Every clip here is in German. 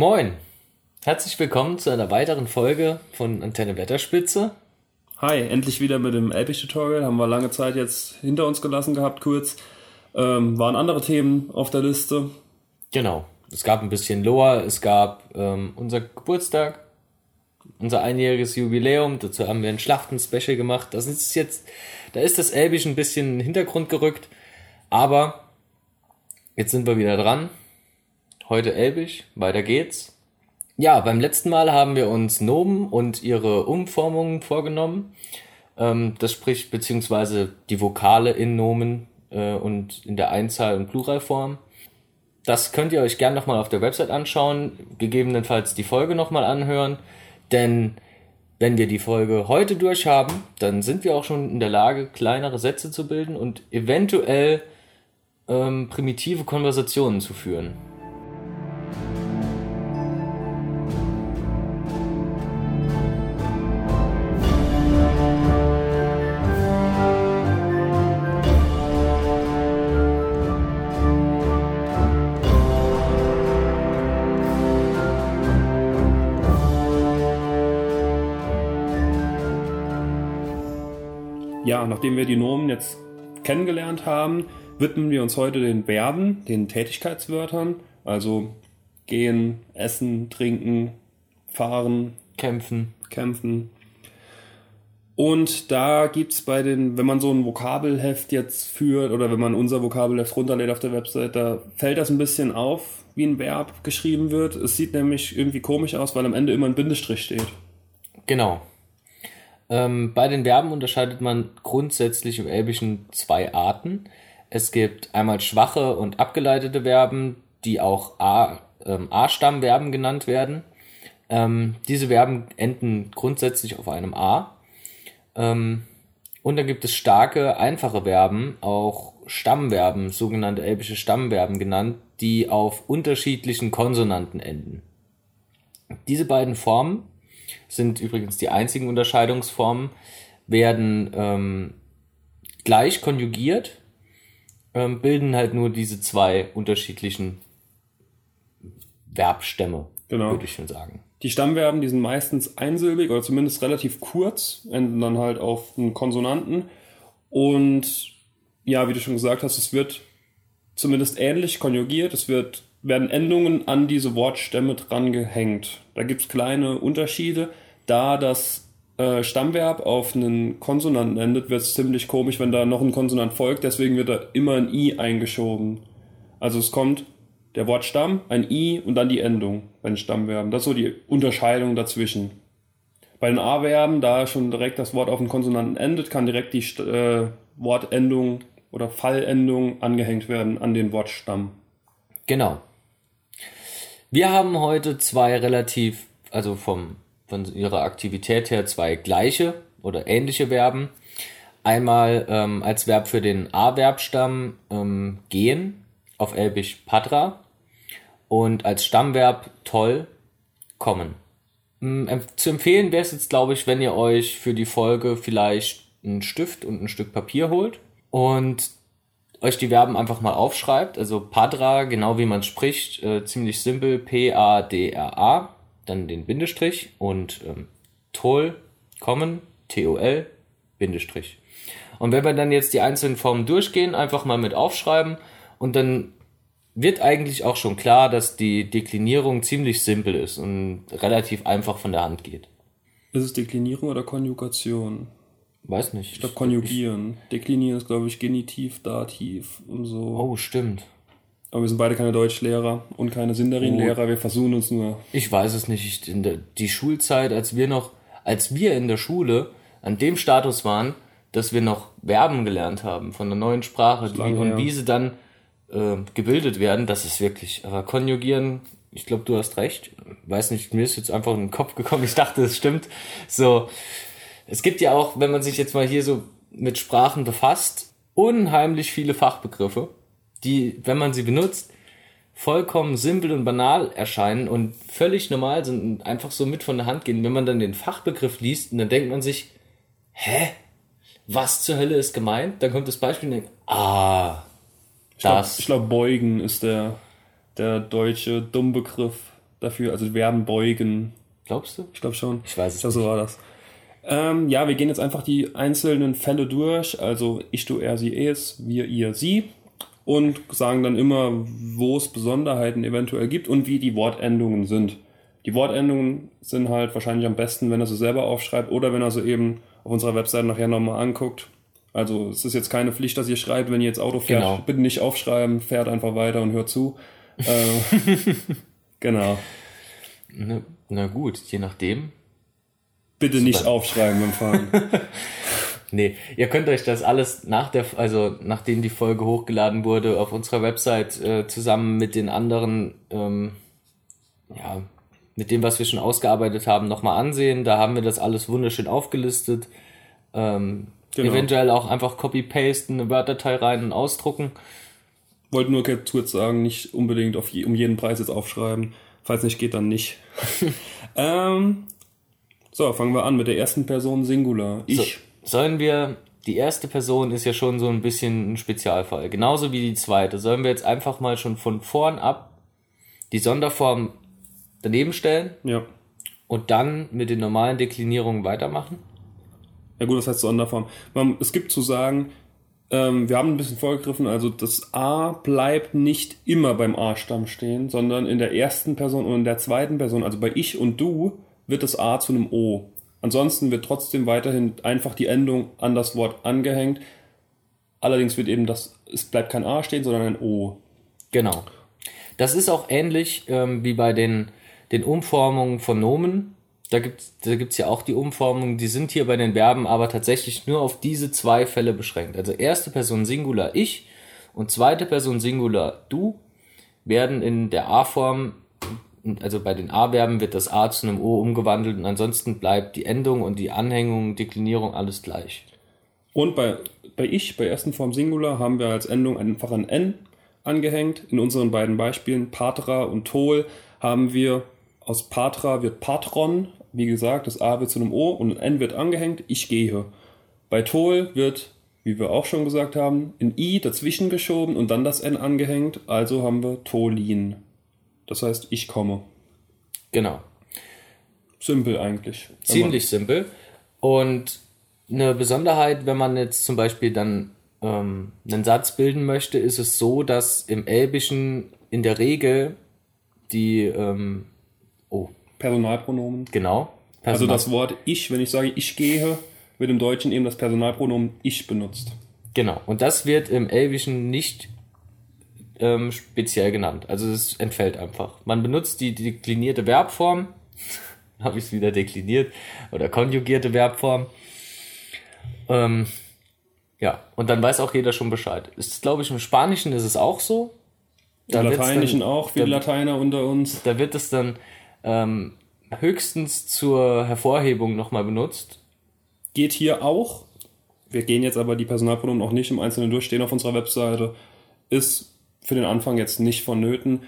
Moin! Herzlich willkommen zu einer weiteren Folge von Antenne Wetterspitze. Hi, endlich wieder mit dem Elbich-Tutorial. Haben wir lange Zeit jetzt hinter uns gelassen gehabt, kurz. Ähm, waren andere Themen auf der Liste. Genau. Es gab ein bisschen Loa, es gab ähm, unser Geburtstag, unser einjähriges Jubiläum. Dazu haben wir ein Schlachten-Special gemacht. Das ist jetzt, da ist das Elbisch ein bisschen in den Hintergrund gerückt. Aber jetzt sind wir wieder dran. Heute Elbisch, weiter geht's. Ja, beim letzten Mal haben wir uns Nomen und ihre Umformungen vorgenommen. Ähm, das spricht beziehungsweise die Vokale in Nomen äh, und in der Einzahl- und Pluralform. Das könnt ihr euch gern nochmal auf der Website anschauen, gegebenenfalls die Folge nochmal anhören, denn wenn wir die Folge heute durchhaben, dann sind wir auch schon in der Lage, kleinere Sätze zu bilden und eventuell ähm, primitive Konversationen zu führen. Ja, nachdem wir die Nomen jetzt kennengelernt haben, widmen wir uns heute den Verben, den Tätigkeitswörtern, also gehen, essen, trinken, fahren, Kämpfen. kämpfen. Und da gibt's bei den, wenn man so ein Vokabelheft jetzt führt oder wenn man unser Vokabelheft runterlädt auf der Website, da fällt das ein bisschen auf, wie ein Verb geschrieben wird. Es sieht nämlich irgendwie komisch aus, weil am Ende immer ein Bindestrich steht. Genau. Ähm, bei den Verben unterscheidet man grundsätzlich im Elbischen zwei Arten. Es gibt einmal schwache und abgeleitete Verben, die auch ähm, A-Stammverben genannt werden. Ähm, diese Verben enden grundsätzlich auf einem A. Ähm, und dann gibt es starke, einfache Verben, auch Stammverben, sogenannte elbische Stammverben genannt, die auf unterschiedlichen Konsonanten enden. Diese beiden Formen sind übrigens die einzigen Unterscheidungsformen, werden ähm, gleich konjugiert, ähm, bilden halt nur diese zwei unterschiedlichen Verbstämme, Genau. würde ich schon sagen. Die Stammverben, die sind meistens einsilbig oder zumindest relativ kurz, enden dann halt auf einen Konsonanten. Und ja, wie du schon gesagt hast, es wird zumindest ähnlich konjugiert. Es wird, werden Endungen an diese Wortstämme dran gehängt. Da gibt's kleine Unterschiede. Da das äh, Stammverb auf einen Konsonanten endet, wird es ziemlich komisch, wenn da noch ein Konsonant folgt. Deswegen wird da immer ein i eingeschoben. Also es kommt der Wortstamm, ein i und dann die Endung bei den Stammverben. Das ist so die Unterscheidung dazwischen. Bei den A-Verben, da schon direkt das Wort auf den Konsonanten endet, kann direkt die äh, Wortendung oder Fallendung angehängt werden an den Wortstamm. Genau. Wir haben heute zwei relativ, also vom, von ihrer Aktivität her zwei gleiche oder ähnliche Verben. Einmal ähm, als Verb für den A-Verbstamm ähm, gehen, auf Elbisch Patra und als Stammverb toll kommen. Mm, Zu empfehlen wäre es jetzt, glaube ich, wenn ihr euch für die Folge vielleicht einen Stift und ein Stück Papier holt und euch die Verben einfach mal aufschreibt. Also Padra, genau wie man spricht, äh, ziemlich simpel, P-A-D-R-A, dann den Bindestrich und ähm, Tol, kommen, T-O-L, Bindestrich. Und wenn wir dann jetzt die einzelnen Formen durchgehen, einfach mal mit aufschreiben und dann wird eigentlich auch schon klar, dass die Deklinierung ziemlich simpel ist und relativ einfach von der Hand geht. Ist es Deklinierung oder Konjugation? Weiß nicht. Ich glaube Konjugieren. Deklinieren ist, glaube ich, Genitiv, Dativ und so. Oh, stimmt. Aber wir sind beide keine Deutschlehrer und keine Sindarin-Lehrer. Wir versuchen uns nur. Ich weiß es nicht. Ich, in der, die Schulzeit, als wir noch, als wir in der Schule an dem Status waren, dass wir noch Verben gelernt haben von der neuen Sprache die, und wie sie dann äh, gebildet werden, das ist wirklich, aber konjugieren, ich glaube, du hast recht. Weiß nicht, mir ist jetzt einfach in den Kopf gekommen, ich dachte, es stimmt. So, es gibt ja auch, wenn man sich jetzt mal hier so mit Sprachen befasst, unheimlich viele Fachbegriffe, die, wenn man sie benutzt, vollkommen simpel und banal erscheinen und völlig normal sind und einfach so mit von der Hand gehen. Wenn man dann den Fachbegriff liest, und dann denkt man sich, hä? Was zur Hölle ist gemeint? Dann kommt das Beispiel und denkt, ah, Ich glaube, das. glaub, beugen ist der, der deutsche Dummbegriff dafür, also Verben beugen. Glaubst du? Ich glaube schon. Ich weiß es Ich glaube, so war das. Ähm, ja, wir gehen jetzt einfach die einzelnen Fälle durch, also ich, du, er, sie, es, wir, ihr, sie und sagen dann immer, wo es Besonderheiten eventuell gibt und wie die Wortendungen sind. Die Wortendungen sind halt wahrscheinlich am besten, wenn er sie selber aufschreibt oder wenn er sie eben auf unserer Webseite nachher nochmal anguckt. Also es ist jetzt keine Pflicht, dass ihr schreibt, wenn ihr jetzt Auto fährt, Genau. bitte nicht aufschreiben, fährt einfach weiter und hört zu. äh, genau. Na, na gut, je nachdem. Bitte nicht aufschreiben beim Fahren. Nee, ihr könnt euch das alles nach der, also nachdem die Folge hochgeladen wurde, auf unserer Website äh, zusammen mit den anderen, ähm, ja, mit dem, was wir schon ausgearbeitet haben, nochmal ansehen. Da haben wir das alles wunderschön aufgelistet. Ähm, Genau. Eventuell auch einfach copy-pasten, eine Word-Datei rein und ausdrucken. Wollte nur kurz sagen, nicht unbedingt auf je, um jeden Preis jetzt aufschreiben. Falls nicht geht, dann nicht. ähm, so, fangen wir an mit der ersten Person Singular. Ich. So, sollen wir, die erste Person ist ja schon so ein bisschen ein Spezialfall, genauso wie die zweite. Sollen wir jetzt einfach mal schon von vorn ab die Sonderform daneben stellen Ja. und dann mit den normalen Deklinierungen weitermachen? Ja gut, das heißt Sonderform. Man, es gibt zu sagen, ähm, wir haben ein bisschen vorgegriffen, also das A bleibt nicht immer beim A-Stamm stehen, sondern in der ersten Person und in der zweiten Person, also bei ich und du, wird das A zu einem O. Ansonsten wird trotzdem weiterhin einfach die Endung an das Wort angehängt. Allerdings wird eben das, es bleibt kein A stehen, sondern ein O. Genau. Das ist auch ähnlich ähm, wie bei den, den Umformungen von Nomen. Da gibt's da gibt's ja auch die Umformungen, die sind hier bei den Verben aber tatsächlich nur auf diese zwei Fälle beschränkt. Also erste Person Singular ich und zweite Person Singular du werden in der A-Form, also bei den A-Verben wird das A zu einem O umgewandelt und ansonsten bleibt die Endung und die Anhängung, Deklinierung alles gleich. Und bei, bei ich, bei ersten Form Singular, haben wir als Endung einfach ein N angehängt. In unseren beiden Beispielen, Patra und Tol, haben wir aus Patra wird Patron, wie gesagt, das A wird zu einem O und ein N wird angehängt, ich gehe. Bei Tol wird, wie wir auch schon gesagt haben, ein I dazwischen geschoben und dann das N angehängt, also haben wir Tolin. Das heißt, ich komme. Genau. Simpel eigentlich. Ziemlich simpel. Und eine Besonderheit, wenn man jetzt zum Beispiel dann ähm, einen Satz bilden möchte, ist es so, dass im Elbischen in der Regel die, ähm, oh, Personalpronomen. genau. Also Personal- das Wort ich, wenn ich sage ich gehe, wird im Deutschen eben das Personalpronomen ich benutzt. Genau. Und das wird im Elbischen nicht ähm, speziell genannt. Also es entfällt einfach. Man benutzt die deklinierte Verbform, habe ich es wieder dekliniert, oder konjugierte Verbform. Ähm, ja, und dann weiß auch jeder schon Bescheid. Ist, glaube ich, im Spanischen ist es auch so. Da Im Lateinischen dann- auch, viele da- Lateiner unter uns. Da wird es dann ähm, höchstens zur Hervorhebung nochmal benutzt. Geht hier auch. Wir gehen jetzt aber die Personalpronomen auch nicht im Einzelnen durch, stehen auf unserer Webseite. Ist für den Anfang jetzt nicht vonnöten.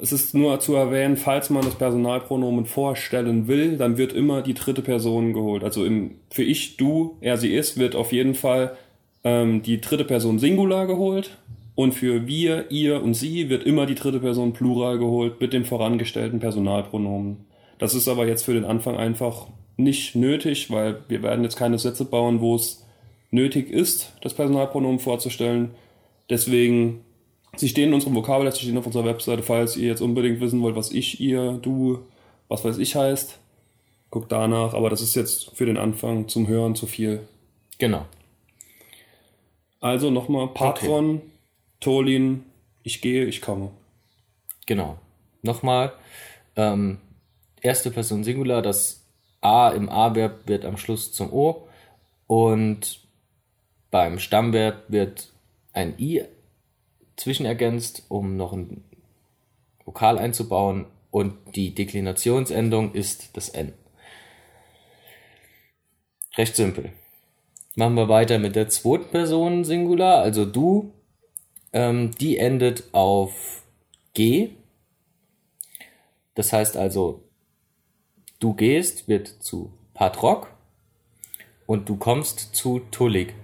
Es ist nur zu erwähnen, falls man das Personalpronomen vorstellen will, dann wird immer die dritte Person geholt. Also im, für ich, du, er, sie ist, wird auf jeden Fall ähm, die dritte Person Singular geholt. Und für wir, ihr und sie wird immer die dritte Person Plural geholt mit dem vorangestellten Personalpronomen. Das ist aber jetzt für den Anfang einfach nicht nötig, weil wir werden jetzt keine Sätze bauen, wo es nötig ist, das Personalpronomen vorzustellen. Deswegen, sie stehen in unserem Vokabeltest, sie stehen auf unserer Webseite, falls ihr jetzt unbedingt wissen wollt, was ich, ihr, du, was weiß ich heißt. Guckt danach, aber das ist jetzt für den Anfang zum Hören zu viel. Genau. Also nochmal Patron, Tolin, ich gehe, ich komme. Genau. Nochmal, ähm, erste Person Singular, das A im A-Verb wird am Schluss zum O und beim Stammverb wird ein I zwischenergänzt, um noch ein Vokal einzubauen und die Deklinationsendung ist das N. Recht simpel. Machen wir weiter mit der zweiten Person Singular, also du. Ähm, die endet auf G. Das heißt also, du gehst wird zu Patrock und du kommst zu Tullig.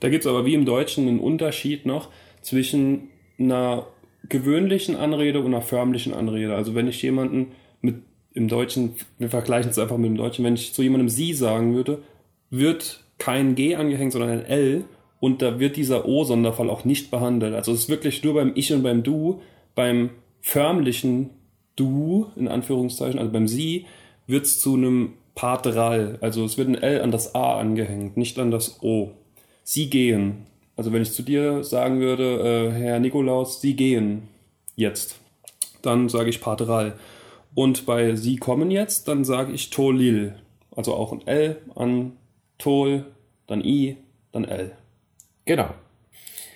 Da gibt es aber wie im Deutschen einen Unterschied noch zwischen einer gewöhnlichen Anrede und einer förmlichen Anrede. Also wenn ich jemanden mit im Deutschen, wir vergleichen es einfach mit dem Deutschen, wenn ich zu jemandem sie sagen würde, wird kein G angehängt, sondern ein L und da wird dieser O-Sonderfall auch nicht behandelt. Also es ist wirklich nur beim Ich und beim Du, beim förmlichen Du, in Anführungszeichen, also beim Sie, wird es zu einem Pateral. Also es wird ein L an das A angehängt, nicht an das O. Sie gehen. Also wenn ich zu dir sagen würde, äh, Herr Nikolaus, Sie gehen jetzt, dann sage ich Pateral. Und bei Sie kommen jetzt, dann sage ich Tolil. Also auch ein L an Tol, dann I, dann L. Genau.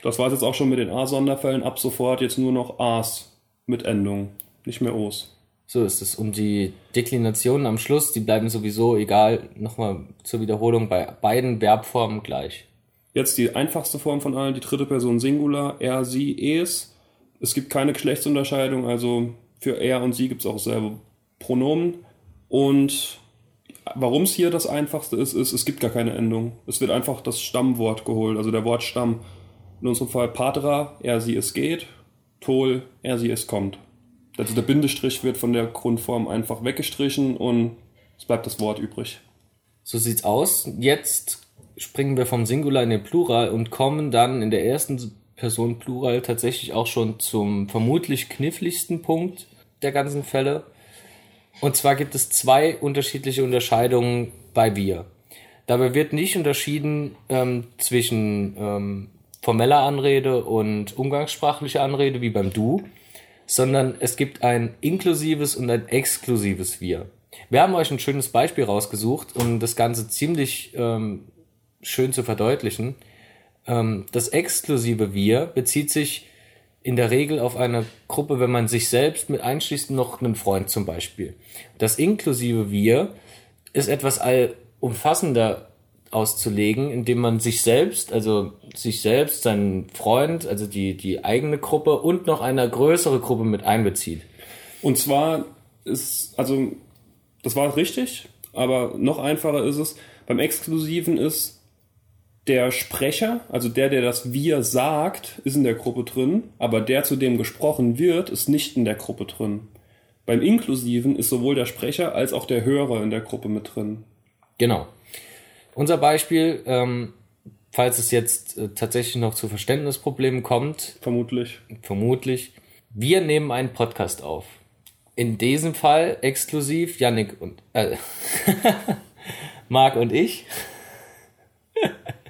Das war es jetzt auch schon mit den A-Sonderfällen. Ab sofort jetzt nur noch A's mit Endung, nicht mehr O's. So ist es. Und die Deklinationen am Schluss, die bleiben sowieso, egal, nochmal zur Wiederholung, bei beiden Verbformen gleich. Jetzt die einfachste Form von allen, die dritte Person Singular, er, sie, es. Es gibt keine Geschlechtsunterscheidung, also für er und sie gibt es auch selber Pronomen. Und warum es hier das einfachste ist, ist, es gibt gar keine Endung. Es wird einfach das Stammwort geholt, also der Wortstamm. In unserem Fall Patra, er, sie, es geht. Tol, er, sie, es kommt. Also der Bindestrich wird von der Grundform einfach weggestrichen und es bleibt das Wort übrig. So sieht's aus. Jetzt springen wir vom Singular in den Plural und kommen dann in der ersten Person Plural tatsächlich auch schon zum vermutlich kniffligsten Punkt der ganzen Fälle. Und zwar gibt es zwei unterschiedliche Unterscheidungen bei wir. Dabei wird nicht unterschieden ähm, zwischen ähm, formeller Anrede und umgangssprachlicher Anrede wie beim Du, sondern es gibt ein inklusives und ein exklusives Wir. Wir haben euch ein schönes Beispiel rausgesucht, um das Ganze ziemlich ähm, schön zu verdeutlichen. Ähm, das exklusive Wir bezieht sich in der Regel auf eine Gruppe, wenn man sich selbst mit einschließt, noch einen Freund zum Beispiel. Das inklusive Wir ist etwas allumfassender auszulegen, indem man sich selbst, also sich selbst, seinen Freund, also die, die eigene Gruppe und noch eine größere Gruppe mit einbezieht. Und zwar ist, also, das war richtig, aber noch einfacher ist es, beim Exklusiven ist, der Sprecher, also der, der das Wir sagt, ist in der Gruppe drin, aber der, zu dem gesprochen wird, ist nicht in der Gruppe drin. Beim Inklusiven ist sowohl der Sprecher als auch der Hörer in der Gruppe mit drin. Genau. Unser Beispiel, ähm, falls es jetzt äh, tatsächlich noch zu Verständnisproblemen kommt. Vermutlich. Vermutlich. Wir nehmen einen Podcast auf. In diesem Fall exklusiv Yannick und äh, Marc und ich.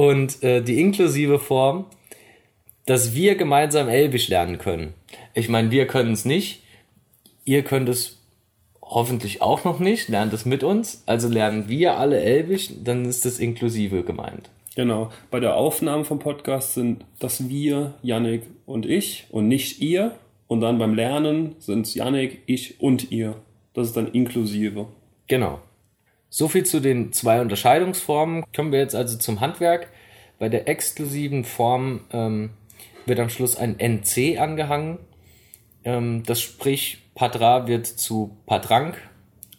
und äh, die inklusive Form, dass wir gemeinsam Elbisch lernen können. Ich meine, wir können es nicht. Ihr könnt es hoffentlich auch noch nicht. Lernt es mit uns. Also lernen wir alle Elbisch, dann ist das inklusive gemeint. Genau. Bei der Aufnahme vom Podcast sind das wir, Yannick und ich und nicht ihr. Und dann beim Lernen sind es Yannick, ich und ihr. Das ist dann inklusive. Genau. So viel zu den zwei Unterscheidungsformen. Kommen wir jetzt also zum Handwerk. Bei der exklusiven Form ähm, wird am Schluss ein NC angehangen. Ähm, das sprich, Padra wird zu Padrank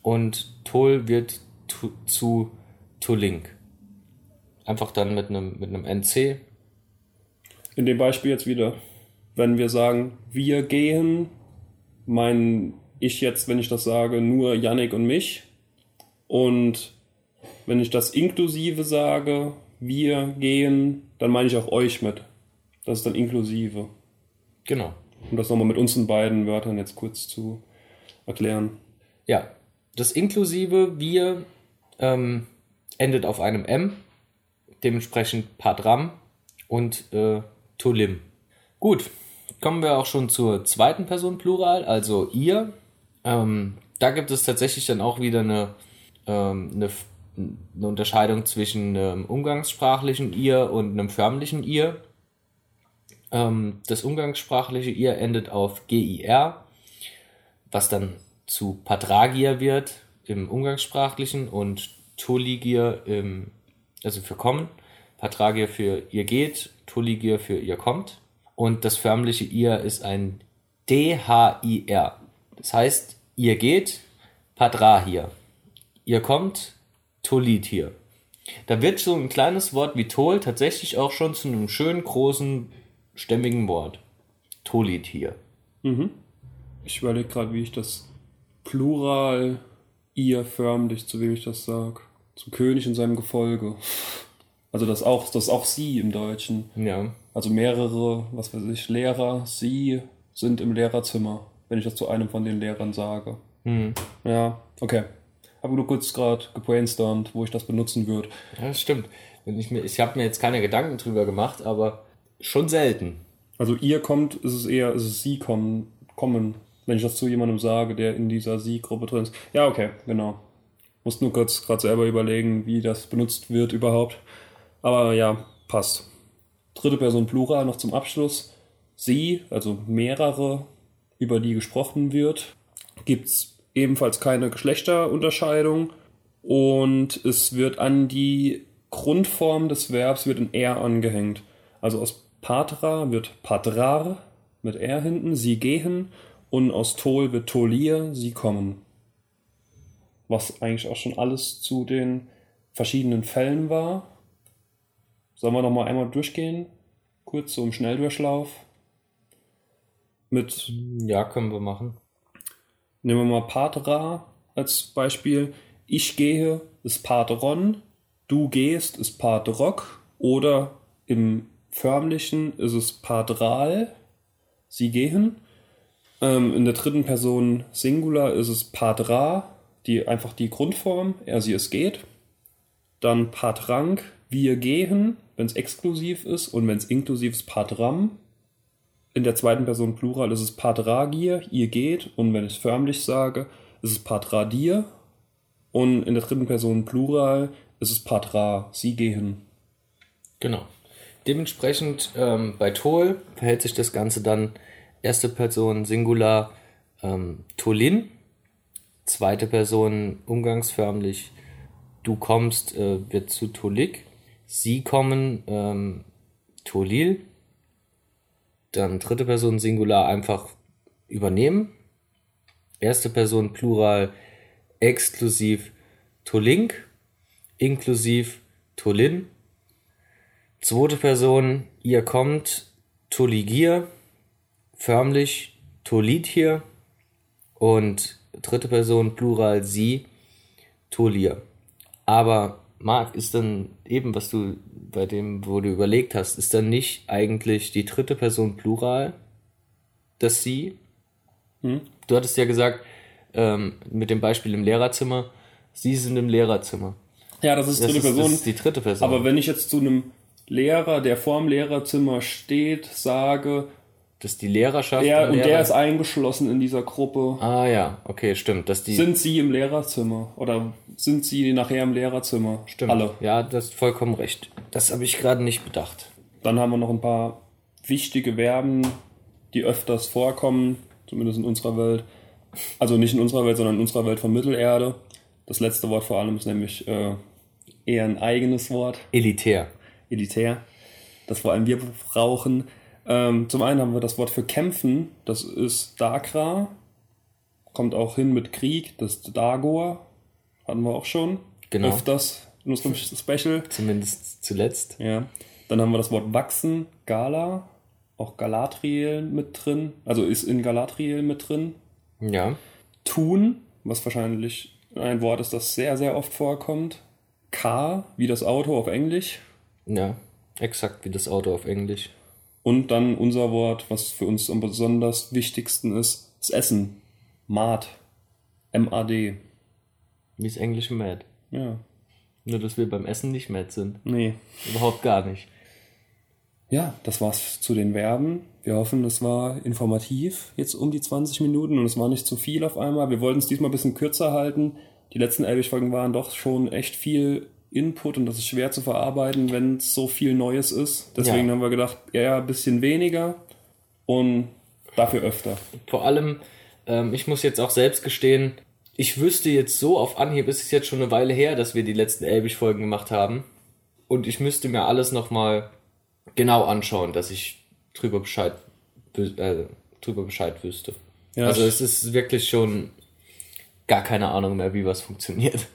und Tol wird tu, zu Tolink. Einfach dann mit einem, mit einem NC. In dem Beispiel jetzt wieder, wenn wir sagen, wir gehen, mein ich jetzt, wenn ich das sage, nur Yannick und mich und wenn ich das inklusive sage, wir gehen, dann meine ich auch euch mit. Das ist dann inklusive. Genau. Um das nochmal mit unseren beiden Wörtern jetzt kurz zu erklären. Ja, das inklusive wir ähm, endet auf einem M, dementsprechend Padram und äh, Tolim. Gut, kommen wir auch schon zur zweiten Person Plural, also ihr. Ähm, da gibt es tatsächlich dann auch wieder eine ähm, eine, eine Unterscheidung zwischen einem umgangssprachlichen ihr und einem förmlichen ihr. Ähm, das umgangssprachliche ihr endet auf GIR, was dann zu Patragier wird im umgangssprachlichen und Toligier im, also für kommen. Patragier für ihr geht, Toligier für ihr kommt. Und das förmliche ihr ist ein DHIR. Das heißt, ihr geht, Padrahir ihr kommt, Tolit hier. Da wird so ein kleines Wort wie Tol tatsächlich auch schon zu einem schönen, großen, stämmigen Wort. Tolitier. Ich überlege gerade, wie ich das Plural ihr förmlich, zu wem ich das sag. Zum König in seinem Gefolge. Also das auch, das auch sie im Deutschen. Ja. Also mehrere, was weiß ich, Lehrer, sie sind im Lehrerzimmer, wenn ich das zu einem von den Lehrern sage. Ja, okay. Habe nur kurz gerade gebrainstormt, wo ich das benutzen würde. Ja, das stimmt. Wenn ich mir, ich habe mir jetzt keine Gedanken drüber gemacht, aber schon selten. Also ihr kommt, ist es eher, ist es sie kommen, kommen, wenn ich das zu jemandem sage, der in dieser sie-Gruppe drin ist. Ja, okay, genau. Muss nur kurz gerade selber überlegen, wie das benutzt wird überhaupt. Aber ja, passt. Dritte Person Plural noch zum Abschluss. Sie, also mehrere, über die gesprochen wird, gibt's ebenfalls keine Geschlechterunterscheidung und es wird an die Grundform des Verbs wird ein R angehängt. Also aus Patra wird Patrar mit R hinten, sie gehen und aus Tol wird Tolir, sie kommen. Was eigentlich auch schon alles zu den verschiedenen Fällen war. Sollen wir noch mal einmal durchgehen? Kurz so im Schnelldurchlauf. Mit Ja, können wir machen. Nehmen wir mal Patra als Beispiel. Ich gehe ist Patron, du gehst ist Patrock oder im förmlichen ist es Patral, sie gehen. Ähm, in der dritten Person Singular ist es Patra, die einfach die Grundform, er, sie, es geht. Dann Patrank, wir gehen, wenn es exklusiv ist und wenn es inklusiv ist, Patram. In der zweiten Person Plural ist es Patragir, ihr geht. Und wenn ich förmlich sage, ist es Patradir. Und in der dritten Person Plural ist es Patra, sie gehen. Genau. Dementsprechend ähm, bei Tol verhält sich das Ganze dann erste Person Singular ähm, Tolin, zweite Person umgangsförmlich du kommst äh, wird zu Tolik, sie kommen ähm, Tolil, dann dritte Person Singular einfach übernehmen, erste Person Plural exklusiv Tolink, inklusiv Tolin, zweite Person ihr kommt Toligir, förmlich Tolit hier und dritte Person Plural sie Tolir. Aber Marc, ist dann eben, was du bei dem, wo du überlegt hast, ist dann nicht eigentlich die dritte Person Plural das sie? Du hattest ja gesagt, ähm, mit dem Beispiel im Lehrerzimmer, sie sind im Lehrerzimmer. Ja, das ist Das dritte ist, das Person. ist die dritte Person. Aber wenn ich jetzt zu einem Lehrer, der vorm Lehrerzimmer steht, sage, das ist die Lehrerschaft. ja, und der Lehrer- ist eingeschlossen in dieser Gruppe, Ah ja, okay, stimmt. Dass die sind sie im Lehrerzimmer? Oder sind sie nachher im Lehrerzimmer? stimmt. Alle. Ja, das ist vollkommen recht. Das habe ich gerade nicht bedacht. Dann haben wir noch ein paar wichtige Verben, die öfters vorkommen, zumindest in unserer Welt. Also nicht in unserer Welt, sondern in unserer Welt von Mittelerde. Das letzte Wort vor allem ist nämlich äh, eher ein eigenes Wort, Elitär. elitär, das vor allem wir brauchen. Ähm, zum einen haben wir das Wort für kämpfen, das ist Dagra, kommt auch hin mit Krieg, das ist Dagor, hatten wir auch schon. Genau. Öfters in unserem Special. Zumindest zuletzt. Ja. Dann haben wir das Wort wachsen, Gala, auch Galatriel mit drin, also ist in Galatriel mit drin. Ja. Tun, was wahrscheinlich ein Wort ist, das sehr, sehr oft vorkommt. Car, wie das Auto auf Englisch. Ja. Exakt wie das Auto auf Englisch. Und dann unser Wort, was für uns am besonders wichtigsten ist, das Essen. Mad. M-A-D. Wie das englische Mad. Ja. Nur, dass wir beim Essen nicht mad sind. Nee. Überhaupt gar nicht. Ja, das war's zu den Verben. Wir hoffen, es war informativ, jetzt um die 20 Minuten und es war nicht zu viel auf einmal. Wir wollten es diesmal ein bisschen kürzer halten. Die letzten Elbig-Folgen waren doch schon echt viel Input und das ist schwer zu verarbeiten, wenn es so viel Neues ist. Deswegen Ja. haben wir gedacht, eher ein bisschen weniger und dafür öfter. Vor allem, ähm, ich muss jetzt auch selbst gestehen, ich wüsste jetzt so auf Anhieb, ist es jetzt schon eine Weile her, dass wir die letzten Elbig-Folgen gemacht haben. Und ich müsste mir alles nochmal genau anschauen, dass ich drüber Bescheid, äh, drüber Bescheid wüsste. Ja, also es ist wirklich schon gar keine Ahnung mehr, wie was funktioniert.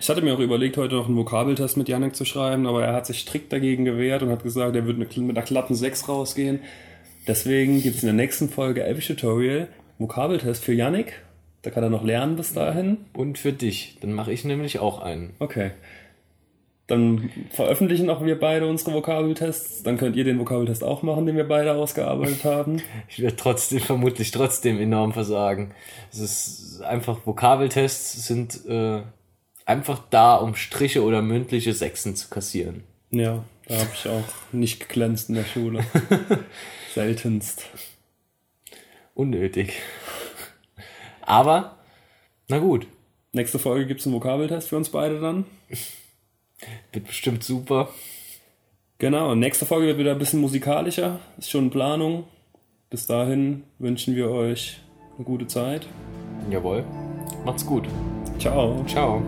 Ich hatte mir auch überlegt, heute noch einen Vokabeltest mit Janek zu schreiben, aber er hat sich strikt dagegen gewehrt und hat gesagt, er würde mit einer glatten 6 rausgehen. Deswegen gibt es in der nächsten Folge Elvish Tutorial Vokabeltest für Yannick. Da kann er noch lernen bis dahin. Und für dich. Dann mache ich nämlich auch einen. Okay. Dann veröffentlichen auch wir beide unsere Vokabeltests. Dann könnt ihr den Vokabeltest auch machen, den wir beide ausgearbeitet haben. Ich werde trotzdem, vermutlich trotzdem enorm versagen. Es ist einfach, Vokabeltests sind äh, einfach da, um Striche oder mündliche Sechsen zu kassieren. Ja, da habe ich auch nicht geglänzt in der Schule. Seltenst. Unnötig. Aber, na gut, Nächste Folge gibt es einen Vokabeltest für uns beide dann. wird bestimmt super. Genau, nächste Folge wird wieder ein bisschen musikalischer. Ist schon in Planung. Bis dahin wünschen wir euch eine gute Zeit. Jawohl. Macht's gut. Ciao. Ciao.